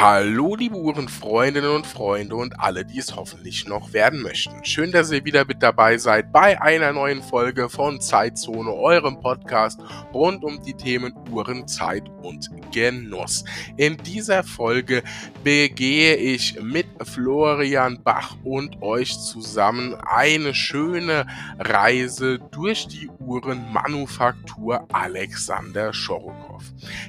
Hallo, liebe Uhrenfreundinnen und Freunde und alle, die es hoffentlich noch werden möchten. Schön, dass ihr wieder mit dabei seid bei einer neuen Folge von Zeitzone, eurem Podcast rund um die Themen Uhren, Zeit und Genuss. In dieser Folge begehe ich mit Florian Bach und euch zusammen eine schöne Reise durch die Uhrenmanufaktur Alexander Schorokow.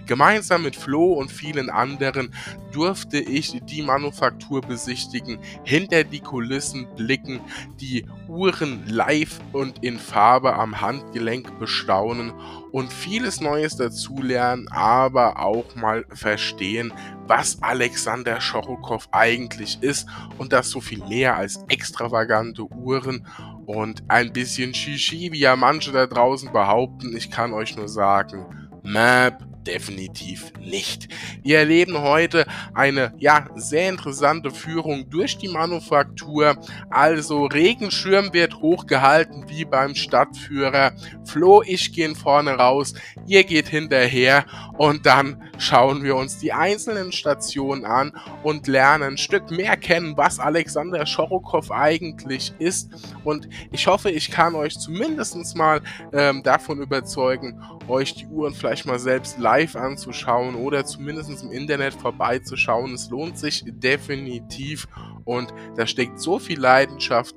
Gemeinsam mit Flo und vielen anderen durfte ich die Manufaktur besichtigen, hinter die Kulissen blicken, die Uhren live und in Farbe am Handgelenk bestaunen und vieles Neues dazulernen, aber auch mal verstehen, was Alexander Schorokow eigentlich ist und das so viel mehr als extravagante Uhren und ein bisschen Shishi, wie ja manche da draußen behaupten. Ich kann euch nur sagen, Map definitiv nicht. Wir erleben heute eine ja sehr interessante Führung durch die Manufaktur. Also Regenschirm wird hochgehalten wie beim Stadtführer. Flo, ich gehen vorne raus, ihr geht hinterher und dann schauen wir uns die einzelnen Stationen an und lernen ein Stück mehr kennen, was Alexander Schorokow eigentlich ist. Und ich hoffe, ich kann euch zumindest mal ähm, davon überzeugen, euch die Uhren vielleicht mal selbst live anzuschauen oder zumindest im Internet vorbeizuschauen. Es lohnt sich definitiv und da steckt so viel Leidenschaft,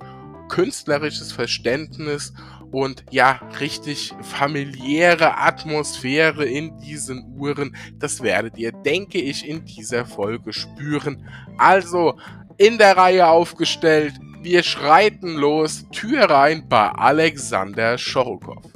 künstlerisches Verständnis und ja, richtig familiäre Atmosphäre in diesen Uhren. Das werdet ihr, denke ich, in dieser Folge spüren. Also in der Reihe aufgestellt. Wir schreiten los, Tür rein bei Alexander Schorokow.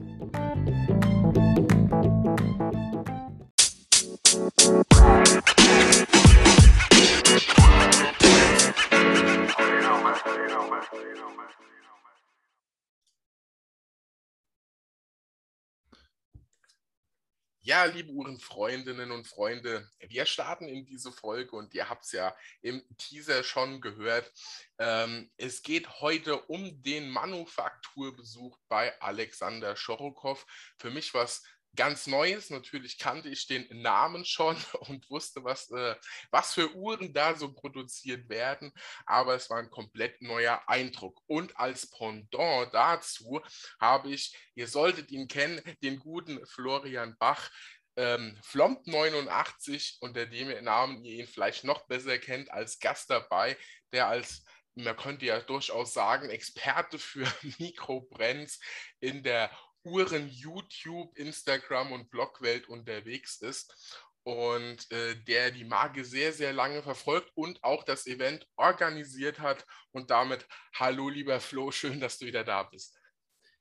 Ja, liebe Uhrenfreundinnen und Freunde, wir starten in diese Folge und ihr habt es ja im Teaser schon gehört. Ähm, es geht heute um den Manufakturbesuch bei Alexander Schorokow. Für mich was ganz Neues. Natürlich kannte ich den Namen schon und wusste, was, äh, was für Uhren da so produziert werden, aber es war ein komplett neuer Eindruck. Und als Pendant dazu habe ich, ihr solltet ihn kennen, den guten Florian Bach. Ähm, Flomp 89, unter dem Namen ihr ihn vielleicht noch besser kennt, als Gast dabei, der als man könnte ja durchaus sagen, Experte für Mikrobrands in der Uhren YouTube, Instagram und Blogwelt unterwegs ist und äh, der die Marke sehr, sehr lange verfolgt und auch das Event organisiert hat. Und damit hallo lieber Flo, schön, dass du wieder da bist.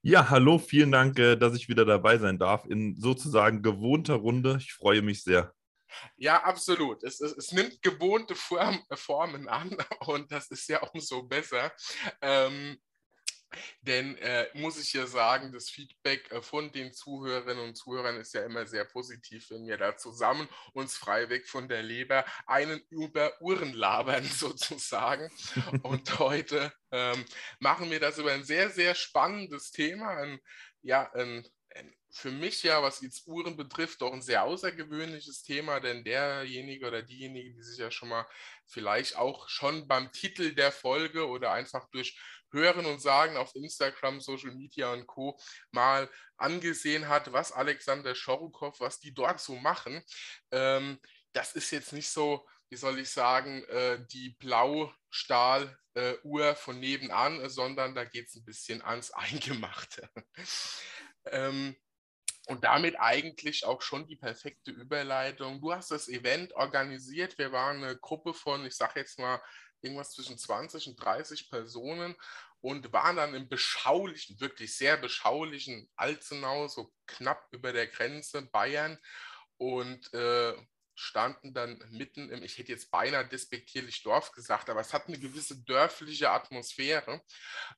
Ja, hallo, vielen Dank, äh, dass ich wieder dabei sein darf in sozusagen gewohnter Runde. Ich freue mich sehr. Ja, absolut. Es, es, es nimmt gewohnte Form, Formen an und das ist ja umso besser. Ähm, denn äh, muss ich ja sagen, das Feedback äh, von den Zuhörerinnen und Zuhörern ist ja immer sehr positiv, wenn wir da zusammen uns freiweg von der Leber einen über Uhren labern sozusagen. und heute ähm, machen wir das über ein sehr, sehr spannendes Thema, ein, ja, ein, ein für mich ja, was jetzt Uhren betrifft, doch ein sehr außergewöhnliches Thema, denn derjenige oder diejenige, die sich ja schon mal vielleicht auch schon beim Titel der Folge oder einfach durch Hören und Sagen auf Instagram, Social Media und Co. mal angesehen hat, was Alexander Schorokow, was die dort so machen. Ähm, das ist jetzt nicht so, wie soll ich sagen, äh, die Blaustahl-Uhr äh, von nebenan, sondern da geht es ein bisschen ans Eingemachte. ähm, und damit eigentlich auch schon die perfekte Überleitung. Du hast das Event organisiert. Wir waren eine Gruppe von, ich sage jetzt mal, irgendwas zwischen 20 und 30 Personen und waren dann im beschaulichen, wirklich sehr beschaulichen Alzenau, so knapp über der Grenze Bayern und äh, standen dann mitten im, ich hätte jetzt beinahe despektierlich Dorf gesagt, aber es hat eine gewisse dörfliche Atmosphäre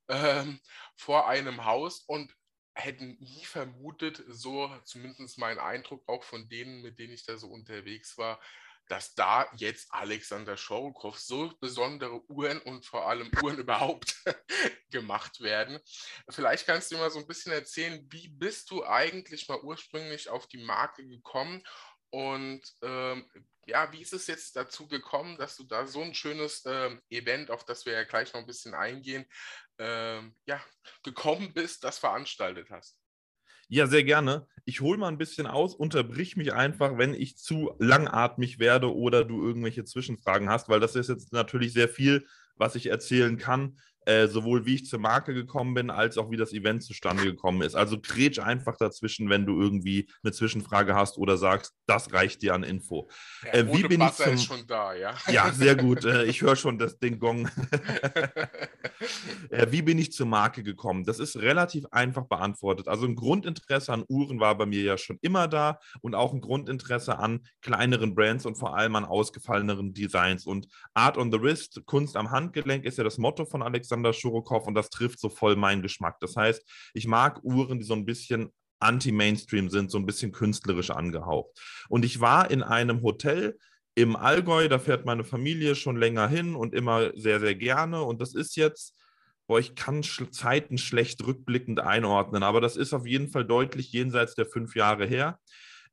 ähm, vor einem Haus und hätten nie vermutet, so zumindest mein Eindruck auch von denen, mit denen ich da so unterwegs war, dass da jetzt Alexander Schorokow so besondere Uhren und vor allem Uhren überhaupt gemacht werden. Vielleicht kannst du mal so ein bisschen erzählen, wie bist du eigentlich mal ursprünglich auf die Marke gekommen und ähm, ja, wie ist es jetzt dazu gekommen, dass du da so ein schönes äh, Event, auf das wir ja gleich noch ein bisschen eingehen, äh, ja, gekommen bist, das veranstaltet hast? Ja, sehr gerne. Ich hole mal ein bisschen aus, unterbrich mich einfach, wenn ich zu langatmig werde oder du irgendwelche Zwischenfragen hast, weil das ist jetzt natürlich sehr viel, was ich erzählen kann. Äh, sowohl wie ich zur Marke gekommen bin, als auch wie das Event zustande gekommen ist. Also kretsch einfach dazwischen, wenn du irgendwie eine Zwischenfrage hast oder sagst, das reicht dir an Info. Äh, wie bin ich zum... ist schon da, ja. Ja, sehr gut. Äh, ich höre schon das, den Gong. äh, wie bin ich zur Marke gekommen? Das ist relativ einfach beantwortet. Also ein Grundinteresse an Uhren war bei mir ja schon immer da und auch ein Grundinteresse an kleineren Brands und vor allem an ausgefalleneren Designs. Und Art on the Wrist, Kunst am Handgelenk ist ja das Motto von Alexander Alexander Schurokow und das trifft so voll meinen Geschmack. Das heißt, ich mag Uhren, die so ein bisschen anti-Mainstream sind, so ein bisschen künstlerisch angehaucht. Und ich war in einem Hotel im Allgäu, da fährt meine Familie schon länger hin und immer sehr, sehr gerne. Und das ist jetzt, boah, ich kann Zeiten schlecht rückblickend einordnen, aber das ist auf jeden Fall deutlich jenseits der fünf Jahre her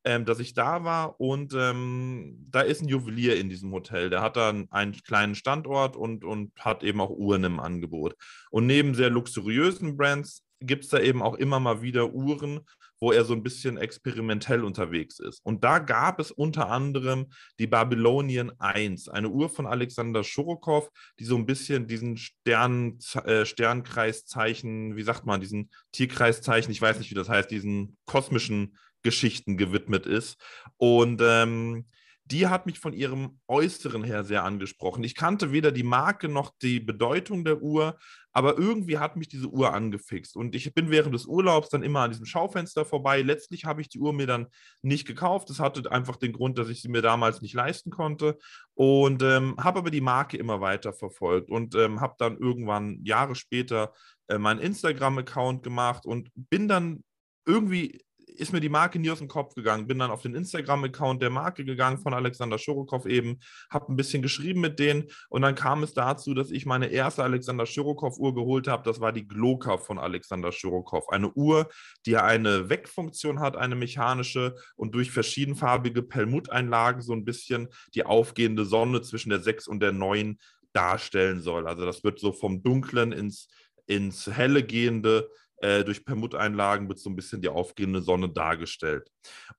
ähm, dass ich da war und ähm, da ist ein Juwelier in diesem Hotel. Der hat da einen kleinen Standort und, und hat eben auch Uhren im Angebot. Und neben sehr luxuriösen Brands gibt es da eben auch immer mal wieder Uhren, wo er so ein bisschen experimentell unterwegs ist. Und da gab es unter anderem die Babylonian 1, eine Uhr von Alexander Schorokow, die so ein bisschen diesen Stern, äh, Sternkreiszeichen, wie sagt man, diesen Tierkreiszeichen, ich weiß nicht, wie das heißt, diesen kosmischen Geschichten gewidmet ist. Und ähm, die hat mich von ihrem Äußeren her sehr angesprochen. Ich kannte weder die Marke noch die Bedeutung der Uhr, aber irgendwie hat mich diese Uhr angefixt. Und ich bin während des Urlaubs dann immer an diesem Schaufenster vorbei. Letztlich habe ich die Uhr mir dann nicht gekauft. Das hatte einfach den Grund, dass ich sie mir damals nicht leisten konnte. Und ähm, habe aber die Marke immer weiter verfolgt und ähm, habe dann irgendwann Jahre später äh, meinen Instagram-Account gemacht und bin dann irgendwie ist mir die Marke nie aus dem Kopf gegangen. Bin dann auf den Instagram-Account der Marke gegangen von Alexander Schorokow eben, habe ein bisschen geschrieben mit denen und dann kam es dazu, dass ich meine erste Alexander Schorokow-Uhr geholt habe. Das war die Gloka von Alexander Schorokow. Eine Uhr, die eine Weckfunktion hat, eine mechanische und durch verschiedenfarbige Perlmutteinlagen so ein bisschen die aufgehende Sonne zwischen der 6 und der 9 darstellen soll. Also das wird so vom Dunklen ins, ins Helle gehende äh, durch Permuteinlagen wird so ein bisschen die aufgehende Sonne dargestellt.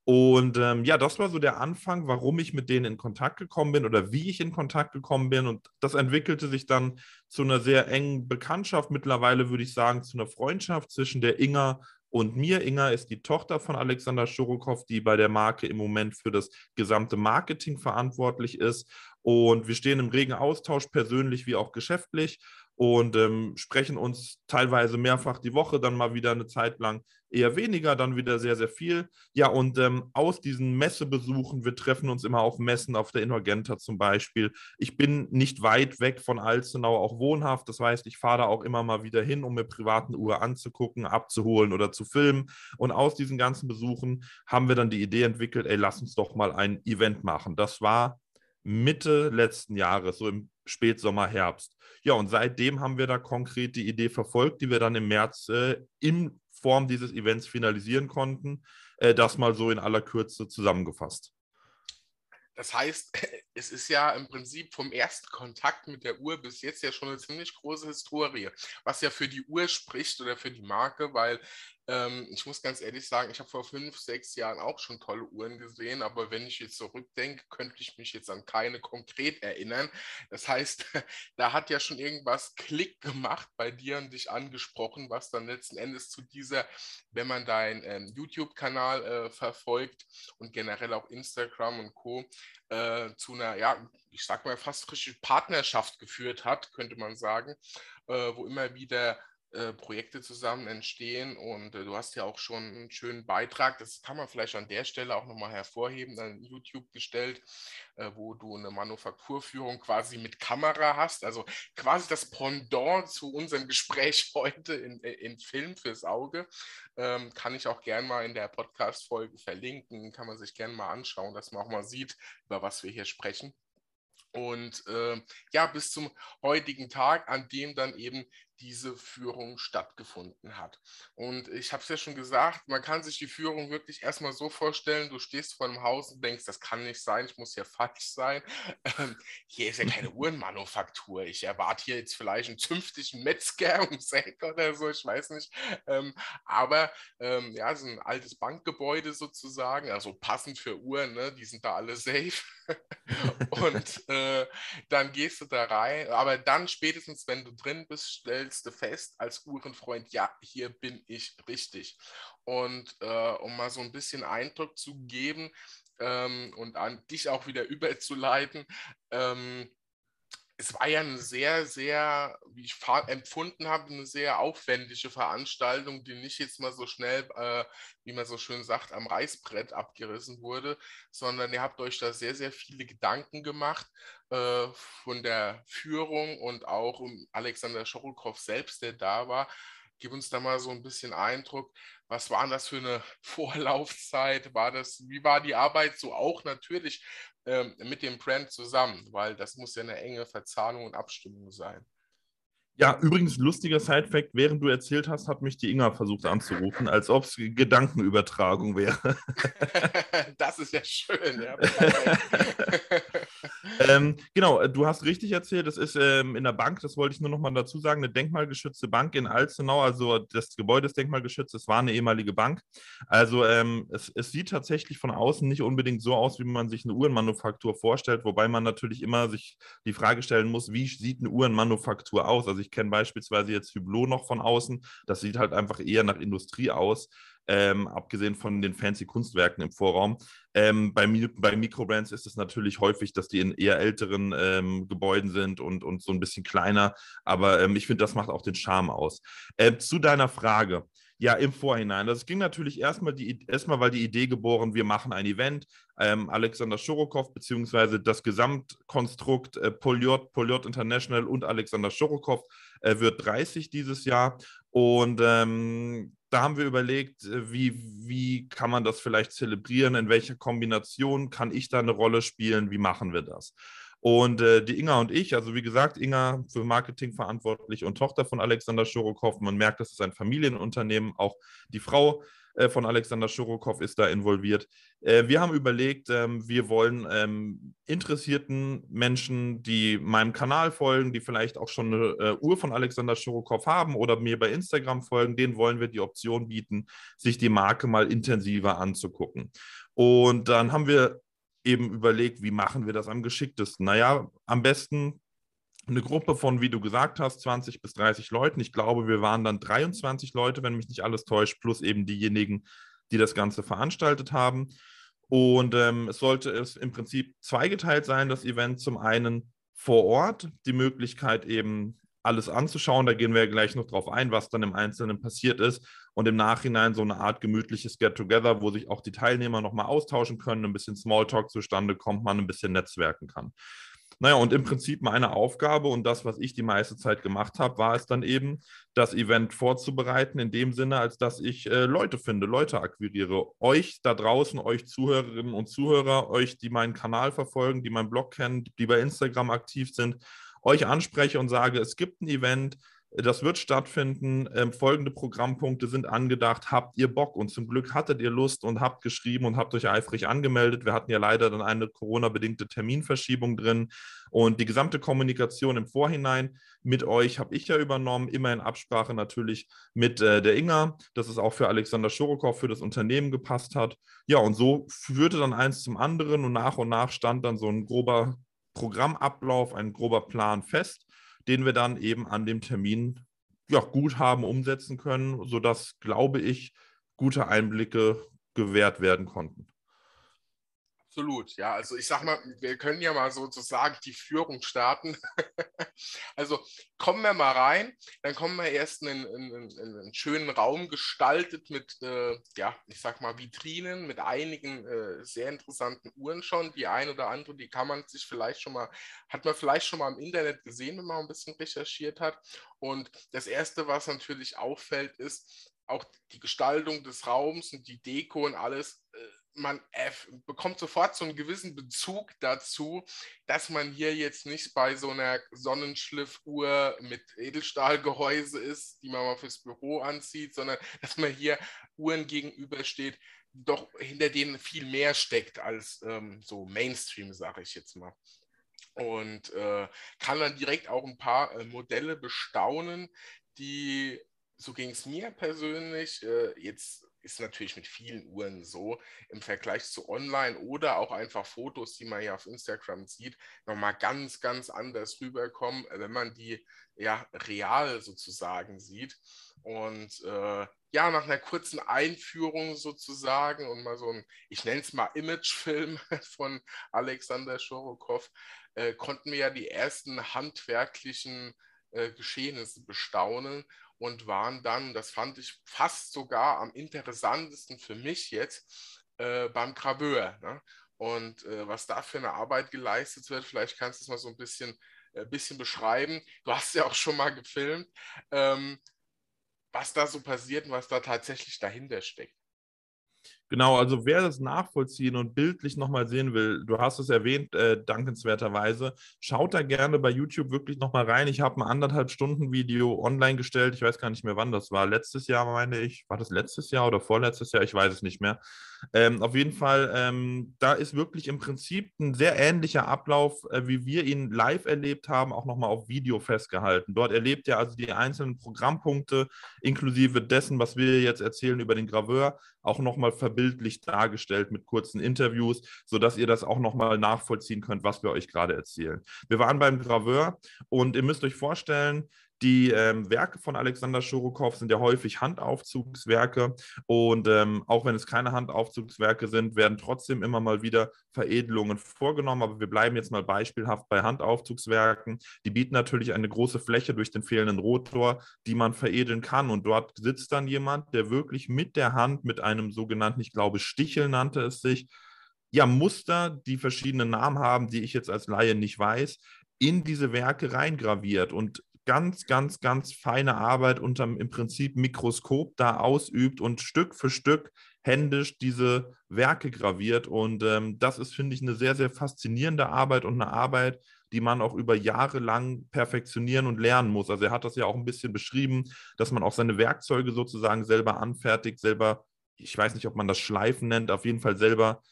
Und ähm, ja, das war so der Anfang, warum ich mit denen in Kontakt gekommen bin oder wie ich in Kontakt gekommen bin. Und das entwickelte sich dann zu einer sehr engen Bekanntschaft. Mittlerweile würde ich sagen, zu einer Freundschaft zwischen der Inga und mir. Inga ist die Tochter von Alexander Schurokow, die bei der Marke im Moment für das gesamte Marketing verantwortlich ist. Und wir stehen im regen Austausch, persönlich wie auch geschäftlich und ähm, sprechen uns teilweise mehrfach die Woche, dann mal wieder eine Zeit lang eher weniger, dann wieder sehr, sehr viel. Ja, und ähm, aus diesen Messebesuchen, wir treffen uns immer auf Messen, auf der Inurgenta zum Beispiel. Ich bin nicht weit weg von Alzenau auch wohnhaft, das heißt, ich fahre da auch immer mal wieder hin, um mir privaten Uhr anzugucken, abzuholen oder zu filmen. Und aus diesen ganzen Besuchen haben wir dann die Idee entwickelt, ey, lass uns doch mal ein Event machen. Das war Mitte letzten Jahres, so im Spätsommer, Herbst. Ja, und seitdem haben wir da konkret die Idee verfolgt, die wir dann im März äh, in Form dieses Events finalisieren konnten. Äh, das mal so in aller Kürze zusammengefasst. Das heißt, es ist ja im Prinzip vom ersten Kontakt mit der Uhr bis jetzt ja schon eine ziemlich große Historie, was ja für die Uhr spricht oder für die Marke, weil ähm, ich muss ganz ehrlich sagen, ich habe vor fünf, sechs Jahren auch schon tolle Uhren gesehen, aber wenn ich jetzt zurückdenke, könnte ich mich jetzt an keine konkret erinnern. Das heißt, da hat ja schon irgendwas Klick gemacht bei dir und dich angesprochen, was dann letzten Endes zu dieser, wenn man deinen ähm, YouTube-Kanal äh, verfolgt und generell auch Instagram und Co., äh, zu einer, ja, ich sag mal fast frische Partnerschaft geführt hat, könnte man sagen, äh, wo immer wieder äh, Projekte zusammen entstehen und äh, du hast ja auch schon einen schönen Beitrag, das kann man vielleicht an der Stelle auch nochmal hervorheben, an YouTube gestellt, äh, wo du eine Manufakturführung quasi mit Kamera hast, also quasi das Pendant zu unserem Gespräch heute in, äh, in Film fürs Auge, ähm, kann ich auch gern mal in der Podcast-Folge verlinken, kann man sich gern mal anschauen, dass man auch mal sieht, über was wir hier sprechen. Und äh, ja, bis zum heutigen Tag, an dem dann eben diese Führung stattgefunden hat. Und ich habe es ja schon gesagt, man kann sich die Führung wirklich erstmal so vorstellen, du stehst vor einem Haus und denkst, das kann nicht sein, ich muss hier falsch sein. Ähm, hier ist ja keine Uhrenmanufaktur. Ich erwarte hier jetzt vielleicht einen zünftigen Metzger ums Eck oder so, ich weiß nicht. Ähm, aber ähm, ja, so ein altes Bankgebäude sozusagen, also passend für Uhren, ne? die sind da alle safe. und äh, dann gehst du da rein, aber dann spätestens, wenn du drin bist, stellst du fest als Uhrenfreund, ja, hier bin ich richtig. Und äh, um mal so ein bisschen Eindruck zu geben ähm, und an dich auch wieder überzuleiten, ähm, es war ja eine sehr, sehr, wie ich empfunden habe, eine sehr aufwendige Veranstaltung, die nicht jetzt mal so schnell, äh, wie man so schön sagt, am Reißbrett abgerissen wurde, sondern ihr habt euch da sehr, sehr viele Gedanken gemacht äh, von der Führung und auch um Alexander Schorokow selbst, der da war. Gib uns da mal so ein bisschen Eindruck, was war das für eine Vorlaufzeit? War das, wie war die Arbeit so auch natürlich ähm, mit dem Brand zusammen, weil das muss ja eine enge Verzahnung und Abstimmung sein. Ja, übrigens, lustiger Side-Fact: Während du erzählt hast, hat mich die Inga versucht anzurufen, als ob es Gedankenübertragung wäre. das ist ja schön, ja. ähm, genau, du hast richtig erzählt, das ist ähm, in der Bank, das wollte ich nur noch mal dazu sagen, eine denkmalgeschützte Bank in Alzenau, also das Gebäude ist denkmalgeschützt, es war eine ehemalige Bank. Also ähm, es, es sieht tatsächlich von außen nicht unbedingt so aus, wie man sich eine Uhrenmanufaktur vorstellt, wobei man natürlich immer sich die Frage stellen muss, wie sieht eine Uhrenmanufaktur aus? Also ich ich kenne beispielsweise jetzt Hublot noch von außen. Das sieht halt einfach eher nach Industrie aus. Ähm, abgesehen von den fancy Kunstwerken im Vorraum. Ähm, bei, bei Mikrobrands ist es natürlich häufig, dass die in eher älteren ähm, Gebäuden sind und, und so ein bisschen kleiner. Aber ähm, ich finde, das macht auch den Charme aus. Äh, zu deiner Frage. Ja, im Vorhinein. Das ging natürlich erstmal, die, erstmal weil die Idee geboren, wir machen ein Event. Ähm, Alexander Schorokow, beziehungsweise das Gesamtkonstrukt äh, Polyot, Polyot International und Alexander Schorokow äh, wird 30 dieses Jahr. Und ähm, da haben wir überlegt, äh, wie, wie kann man das vielleicht zelebrieren, in welcher Kombination kann ich da eine Rolle spielen, wie machen wir das? Und äh, die Inga und ich, also wie gesagt, Inga für Marketing verantwortlich und Tochter von Alexander Schorokow. Man merkt, das ist ein Familienunternehmen. Auch die Frau äh, von Alexander Schorokow ist da involviert. Äh, wir haben überlegt, ähm, wir wollen ähm, interessierten Menschen, die meinem Kanal folgen, die vielleicht auch schon eine äh, Uhr von Alexander Schorokow haben oder mir bei Instagram folgen, denen wollen wir die Option bieten, sich die Marke mal intensiver anzugucken. Und dann haben wir eben überlegt, wie machen wir das am geschicktesten? Naja, am besten eine Gruppe von, wie du gesagt hast, 20 bis 30 Leuten. Ich glaube, wir waren dann 23 Leute, wenn mich nicht alles täuscht, plus eben diejenigen, die das Ganze veranstaltet haben. Und ähm, es sollte es im Prinzip zweigeteilt sein, das Event. Zum einen vor Ort, die Möglichkeit eben alles anzuschauen. Da gehen wir ja gleich noch drauf ein, was dann im Einzelnen passiert ist. Und im Nachhinein so eine Art gemütliches Get-Together, wo sich auch die Teilnehmer nochmal austauschen können, ein bisschen Smalltalk zustande kommt, man ein bisschen netzwerken kann. Naja, und im Prinzip meine Aufgabe und das, was ich die meiste Zeit gemacht habe, war es dann eben, das Event vorzubereiten, in dem Sinne, als dass ich äh, Leute finde, Leute akquiriere. Euch da draußen, euch Zuhörerinnen und Zuhörer, euch, die meinen Kanal verfolgen, die meinen Blog kennen, die bei Instagram aktiv sind, euch anspreche und sage, es gibt ein Event, das wird stattfinden. Ähm, folgende Programmpunkte sind angedacht. Habt ihr Bock? Und zum Glück hattet ihr Lust und habt geschrieben und habt euch eifrig angemeldet. Wir hatten ja leider dann eine Corona-bedingte Terminverschiebung drin. Und die gesamte Kommunikation im Vorhinein mit euch habe ich ja übernommen, immer in Absprache natürlich mit äh, der Inga, dass es auch für Alexander Schorokow, für das Unternehmen gepasst hat. Ja, und so führte dann eins zum anderen und nach und nach stand dann so ein grober Programmablauf, ein grober Plan fest, den wir dann eben an dem Termin ja, gut haben umsetzen können, sodass, glaube ich, gute Einblicke gewährt werden konnten. Absolut, ja. Also ich sag mal, wir können ja mal sozusagen die Führung starten. also kommen wir mal rein, dann kommen wir erst in, in, in, in einen schönen Raum gestaltet mit, äh, ja, ich sag mal Vitrinen, mit einigen äh, sehr interessanten Uhren schon. Die ein oder andere, die kann man sich vielleicht schon mal, hat man vielleicht schon mal im Internet gesehen, wenn man ein bisschen recherchiert hat. Und das Erste, was natürlich auffällt, ist auch die Gestaltung des Raums und die Deko und alles. Man äh, bekommt sofort so einen gewissen Bezug dazu, dass man hier jetzt nicht bei so einer Sonnenschliffuhr mit Edelstahlgehäuse ist, die man mal fürs Büro anzieht, sondern dass man hier Uhren gegenübersteht, doch hinter denen viel mehr steckt als ähm, so Mainstream, sage ich jetzt mal. Und äh, kann dann direkt auch ein paar äh, Modelle bestaunen, die, so ging es mir persönlich, äh, jetzt ist natürlich mit vielen Uhren so im Vergleich zu online oder auch einfach Fotos, die man ja auf Instagram sieht, nochmal ganz, ganz anders rüberkommen, wenn man die ja real sozusagen sieht. Und äh, ja, nach einer kurzen Einführung sozusagen und mal so ein, ich nenne es mal Imagefilm von Alexander Schorokow, äh, konnten wir ja die ersten handwerklichen äh, Geschehnisse bestaunen und waren dann, das fand ich fast sogar am interessantesten für mich jetzt, äh, beim Graveur. Ne? Und äh, was da für eine Arbeit geleistet wird, vielleicht kannst du es mal so ein bisschen, äh, bisschen beschreiben. Du hast ja auch schon mal gefilmt, ähm, was da so passiert und was da tatsächlich dahinter steckt. Genau, also wer das nachvollziehen und bildlich nochmal sehen will, du hast es erwähnt, äh, dankenswerterweise, schaut da gerne bei YouTube wirklich nochmal rein. Ich habe ein anderthalb Stunden Video online gestellt. Ich weiß gar nicht mehr, wann das war. Letztes Jahr, meine ich. War das letztes Jahr oder vorletztes Jahr? Ich weiß es nicht mehr. Ähm, auf jeden Fall, ähm, da ist wirklich im Prinzip ein sehr ähnlicher Ablauf, äh, wie wir ihn live erlebt haben, auch nochmal auf Video festgehalten. Dort erlebt ihr also die einzelnen Programmpunkte inklusive dessen, was wir jetzt erzählen über den Graveur, auch nochmal verbildlich dargestellt mit kurzen Interviews, sodass ihr das auch nochmal nachvollziehen könnt, was wir euch gerade erzählen. Wir waren beim Graveur und ihr müsst euch vorstellen, die ähm, Werke von Alexander Schurukow sind ja häufig Handaufzugswerke und ähm, auch wenn es keine Handaufzugswerke sind, werden trotzdem immer mal wieder Veredelungen vorgenommen. Aber wir bleiben jetzt mal beispielhaft bei Handaufzugswerken. Die bieten natürlich eine große Fläche durch den fehlenden Rotor, die man veredeln kann. Und dort sitzt dann jemand, der wirklich mit der Hand, mit einem sogenannten, ich glaube, Stichel nannte es sich, ja, Muster, die verschiedene Namen haben, die ich jetzt als Laie nicht weiß, in diese Werke reingraviert. Und ganz, ganz, ganz feine Arbeit unterm im Prinzip Mikroskop da ausübt und Stück für Stück händisch diese Werke graviert. Und ähm, das ist, finde ich, eine sehr, sehr faszinierende Arbeit und eine Arbeit, die man auch über Jahre lang perfektionieren und lernen muss. Also er hat das ja auch ein bisschen beschrieben, dass man auch seine Werkzeuge sozusagen selber anfertigt, selber, ich weiß nicht, ob man das Schleifen nennt, auf jeden Fall selber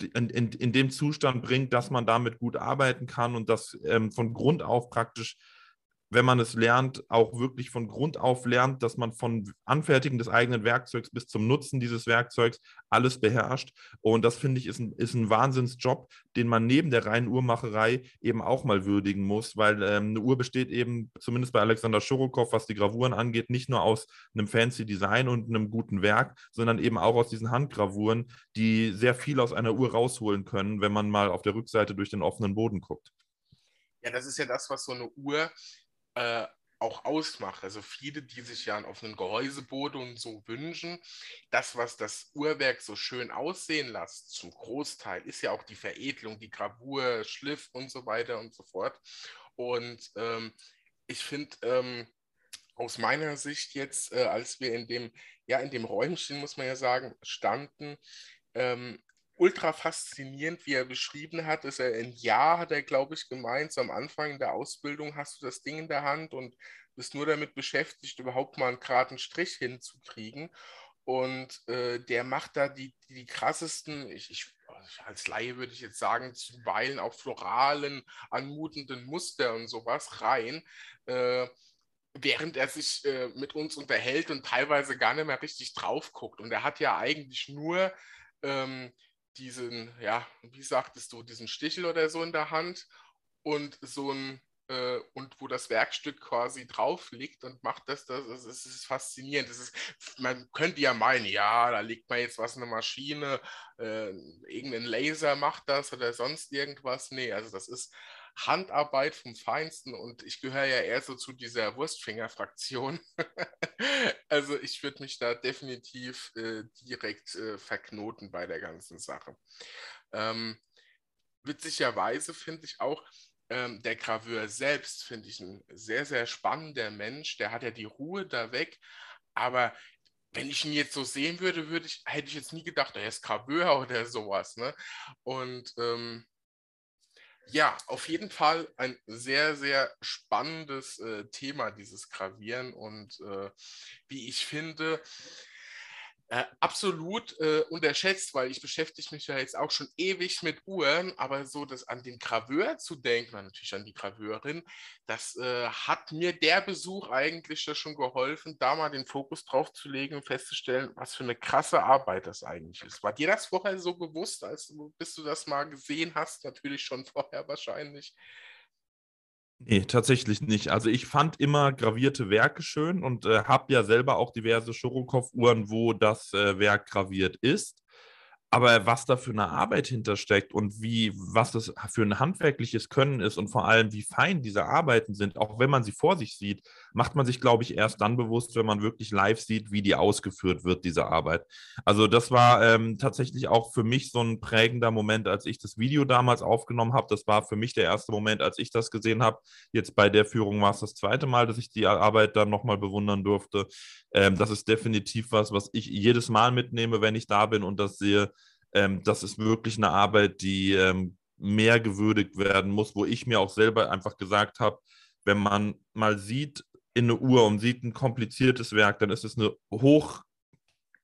die, in, in, in dem Zustand bringt, dass man damit gut arbeiten kann und das ähm, von Grund auf praktisch wenn man es lernt, auch wirklich von Grund auf lernt, dass man von Anfertigen des eigenen Werkzeugs bis zum Nutzen dieses Werkzeugs alles beherrscht. Und das finde ich ist ein, ist ein Wahnsinnsjob, den man neben der reinen Uhrmacherei eben auch mal würdigen muss, weil ähm, eine Uhr besteht eben, zumindest bei Alexander Schurokow, was die Gravuren angeht, nicht nur aus einem fancy Design und einem guten Werk, sondern eben auch aus diesen Handgravuren, die sehr viel aus einer Uhr rausholen können, wenn man mal auf der Rückseite durch den offenen Boden guckt. Ja, das ist ja das, was so eine Uhr äh, auch ausmacht. Also viele, die sich ja einen offenen Gehäuseboden so wünschen, das, was das Uhrwerk so schön aussehen lässt, zum Großteil, ist ja auch die Veredelung, die Gravur, Schliff und so weiter und so fort. Und ähm, ich finde, ähm, aus meiner Sicht jetzt, äh, als wir in dem, ja, in dem Räumchen, muss man ja sagen, standen, ähm, ultra faszinierend, wie er beschrieben hat. Ist er ein Jahr, hat er, glaube ich, gemeint, so am Anfang der Ausbildung hast du das Ding in der Hand und bist nur damit beschäftigt, überhaupt mal einen geraden Strich hinzukriegen. Und äh, der macht da die, die, die krassesten, ich, ich, als Laie würde ich jetzt sagen, zuweilen auch floralen, anmutenden Muster und sowas rein. Äh, während er sich äh, mit uns unterhält und teilweise gar nicht mehr richtig drauf guckt. Und er hat ja eigentlich nur ähm, diesen, ja, wie sagtest du, diesen Stichel oder so in der Hand und so ein, äh, und wo das Werkstück quasi drauf liegt und macht das, das, das, das ist faszinierend. Das ist, man könnte ja meinen, ja, da liegt man jetzt was in der Maschine, äh, irgendein Laser macht das oder sonst irgendwas. Nee, also das ist Handarbeit vom Feinsten und ich gehöre ja eher so zu dieser Wurstfinger-Fraktion. also ich würde mich da definitiv äh, direkt äh, verknoten bei der ganzen Sache. Ähm, witzigerweise finde ich auch, ähm, der Graveur selbst finde ich ein sehr, sehr spannender Mensch. Der hat ja die Ruhe da weg, aber wenn ich ihn jetzt so sehen würde, würde ich, hätte ich jetzt nie gedacht, er ist Graveur oder sowas. Ne? Und ähm, ja, auf jeden Fall ein sehr, sehr spannendes äh, Thema, dieses Gravieren. Und äh, wie ich finde, äh, absolut äh, unterschätzt, weil ich beschäftige mich ja jetzt auch schon ewig mit Uhren, aber so das an den Graveur zu denken, natürlich an die Graveurin, das äh, hat mir der Besuch eigentlich schon geholfen, da mal den Fokus drauf zu legen und festzustellen, was für eine krasse Arbeit das eigentlich ist. War dir das vorher so bewusst, als bis du das mal gesehen hast? Natürlich schon vorher wahrscheinlich. Nee, tatsächlich nicht. Also ich fand immer gravierte Werke schön und äh, habe ja selber auch diverse Schorokow-Uhren, wo das äh, Werk graviert ist. Aber was da für eine Arbeit hintersteckt und wie, was das für ein handwerkliches Können ist und vor allem, wie fein diese Arbeiten sind, auch wenn man sie vor sich sieht, macht man sich, glaube ich, erst dann bewusst, wenn man wirklich live sieht, wie die ausgeführt wird, diese Arbeit. Also das war ähm, tatsächlich auch für mich so ein prägender Moment, als ich das Video damals aufgenommen habe. Das war für mich der erste Moment, als ich das gesehen habe. Jetzt bei der Führung war es das zweite Mal, dass ich die Arbeit dann nochmal bewundern durfte. Ähm, das ist definitiv was, was ich jedes Mal mitnehme, wenn ich da bin und das sehe ähm, das ist wirklich eine Arbeit, die ähm, mehr gewürdigt werden muss, wo ich mir auch selber einfach gesagt habe, wenn man mal sieht in eine Uhr und sieht ein kompliziertes Werk, dann ist es eine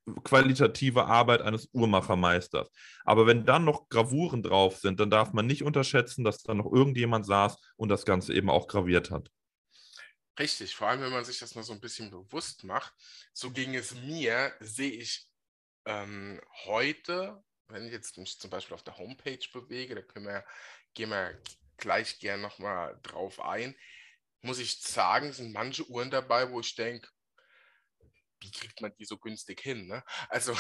hochqualitative Arbeit eines Uhrmachermeisters. Aber wenn dann noch Gravuren drauf sind, dann darf man nicht unterschätzen, dass da noch irgendjemand saß und das Ganze eben auch graviert hat. Richtig, vor allem wenn man sich das mal so ein bisschen bewusst macht. So ging es mir, sehe ich ähm, heute wenn ich jetzt mich zum Beispiel auf der Homepage bewege, da können wir, gehen wir gleich gern nochmal drauf ein, muss ich sagen, sind manche Uhren dabei, wo ich denke, wie kriegt man die so günstig hin? Ne? Also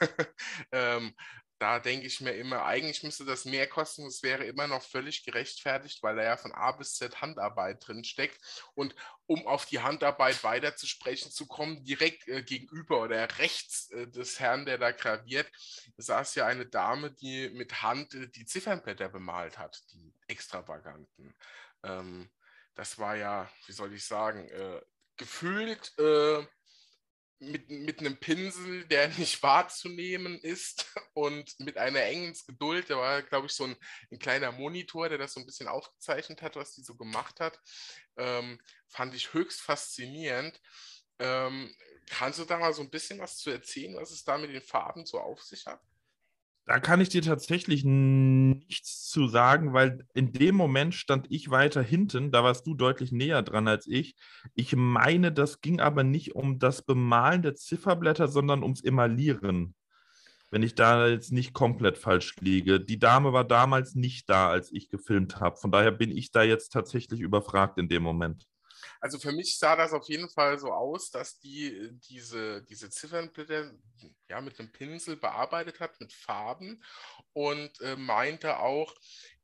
ähm, da denke ich mir immer, eigentlich müsste das mehr kosten. Es wäre immer noch völlig gerechtfertigt, weil da ja von A bis Z Handarbeit drin steckt. Und um auf die Handarbeit weiter zu sprechen zu kommen, direkt äh, gegenüber oder rechts äh, des Herrn, der da graviert, saß ja eine Dame, die mit Hand äh, die Ziffernblätter bemalt hat, die extravaganten. Ähm, das war ja, wie soll ich sagen, äh, gefühlt äh, mit, mit einem Pinsel, der nicht wahrzunehmen ist und mit einer engen Geduld, da war, glaube ich, so ein, ein, kleiner Monitor, der das so ein bisschen aufgezeichnet hat, was die so gemacht hat, ähm, fand ich höchst faszinierend. Ähm, kannst du da mal so ein bisschen was zu erzählen, was es da mit den Farben so auf sich hat? Da kann ich dir tatsächlich nichts zu sagen, weil in dem Moment stand ich weiter hinten, da warst du deutlich näher dran als ich. Ich meine, das ging aber nicht um das Bemalen der Zifferblätter, sondern ums Emaillieren. Wenn ich da jetzt nicht komplett falsch liege. Die Dame war damals nicht da, als ich gefilmt habe. Von daher bin ich da jetzt tatsächlich überfragt in dem Moment. Also für mich sah das auf jeden Fall so aus, dass die diese, diese Ziffernblätter ja, mit einem Pinsel bearbeitet hat, mit Farben und äh, meinte auch,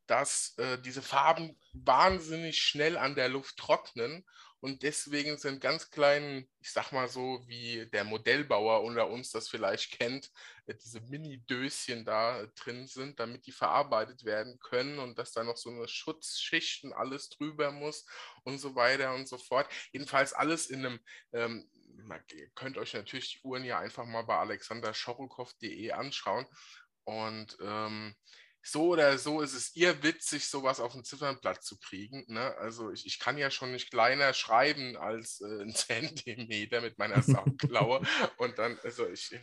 dass äh, diese Farben wahnsinnig schnell an der Luft trocknen und deswegen sind ganz kleinen, ich sag mal so, wie der Modellbauer unter uns das vielleicht kennt, äh, diese Mini-Döschen da drin sind, damit die verarbeitet werden können und dass da noch so eine Schutzschicht und alles drüber muss und so weiter und so fort. Jedenfalls alles in einem, ähm, ihr könnt euch natürlich die Uhren ja einfach mal bei alexanderschorokow.de anschauen und ähm, so oder so ist es ihr witzig, sowas auf ein Ziffernblatt zu kriegen. Ne? Also ich, ich kann ja schon nicht kleiner schreiben als äh, ein Zentimeter mit meiner Sauklaue. und dann, also ich,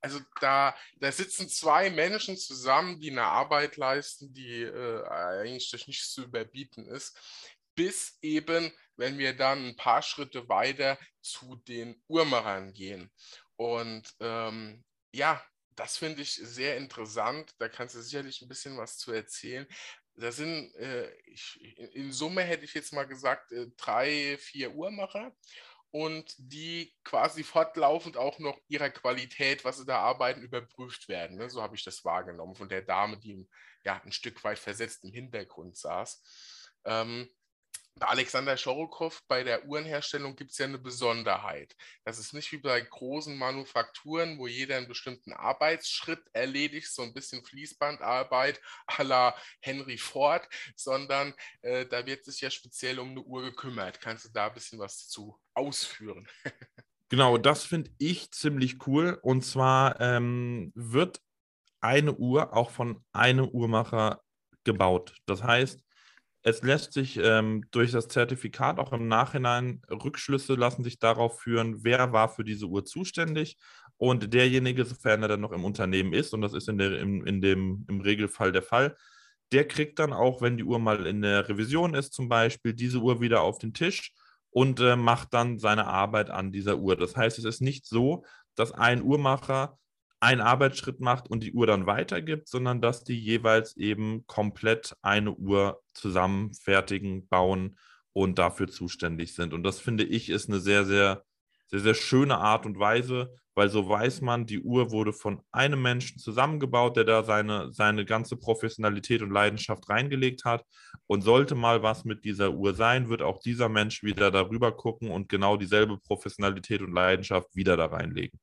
also da, da sitzen zwei Menschen zusammen, die eine Arbeit leisten, die äh, eigentlich durch nichts zu überbieten ist, bis eben, wenn wir dann ein paar Schritte weiter zu den Uhrmachern gehen. Und ähm, ja, das finde ich sehr interessant. Da kannst du sicherlich ein bisschen was zu erzählen. Da sind, äh, ich, in Summe hätte ich jetzt mal gesagt, äh, drei, vier Uhrmacher und die quasi fortlaufend auch noch ihrer Qualität, was sie da arbeiten, überprüft werden. Ne? So habe ich das wahrgenommen von der Dame, die ja, ein Stück weit versetzt im Hintergrund saß. Ähm, bei Alexander Schorokow bei der Uhrenherstellung gibt es ja eine Besonderheit. Das ist nicht wie bei großen Manufakturen, wo jeder einen bestimmten Arbeitsschritt erledigt, so ein bisschen Fließbandarbeit à la Henry Ford, sondern äh, da wird sich ja speziell um eine Uhr gekümmert. Kannst du da ein bisschen was zu ausführen? Genau, das finde ich ziemlich cool. Und zwar ähm, wird eine Uhr auch von einem Uhrmacher gebaut. Das heißt, es lässt sich ähm, durch das Zertifikat auch im Nachhinein Rückschlüsse lassen sich darauf führen, wer war für diese Uhr zuständig und derjenige, sofern er dann noch im Unternehmen ist, und das ist in, der, in, in dem, im Regelfall der Fall, der kriegt dann auch, wenn die Uhr mal in der Revision ist, zum Beispiel, diese Uhr wieder auf den Tisch und äh, macht dann seine Arbeit an dieser Uhr. Das heißt, es ist nicht so, dass ein Uhrmacher einen Arbeitsschritt macht und die Uhr dann weitergibt, sondern dass die jeweils eben komplett eine Uhr zusammen fertigen, bauen und dafür zuständig sind. Und das finde ich ist eine sehr, sehr, sehr, sehr schöne Art und Weise, weil so weiß man, die Uhr wurde von einem Menschen zusammengebaut, der da seine, seine ganze Professionalität und Leidenschaft reingelegt hat. Und sollte mal was mit dieser Uhr sein, wird auch dieser Mensch wieder darüber gucken und genau dieselbe Professionalität und Leidenschaft wieder da reinlegen.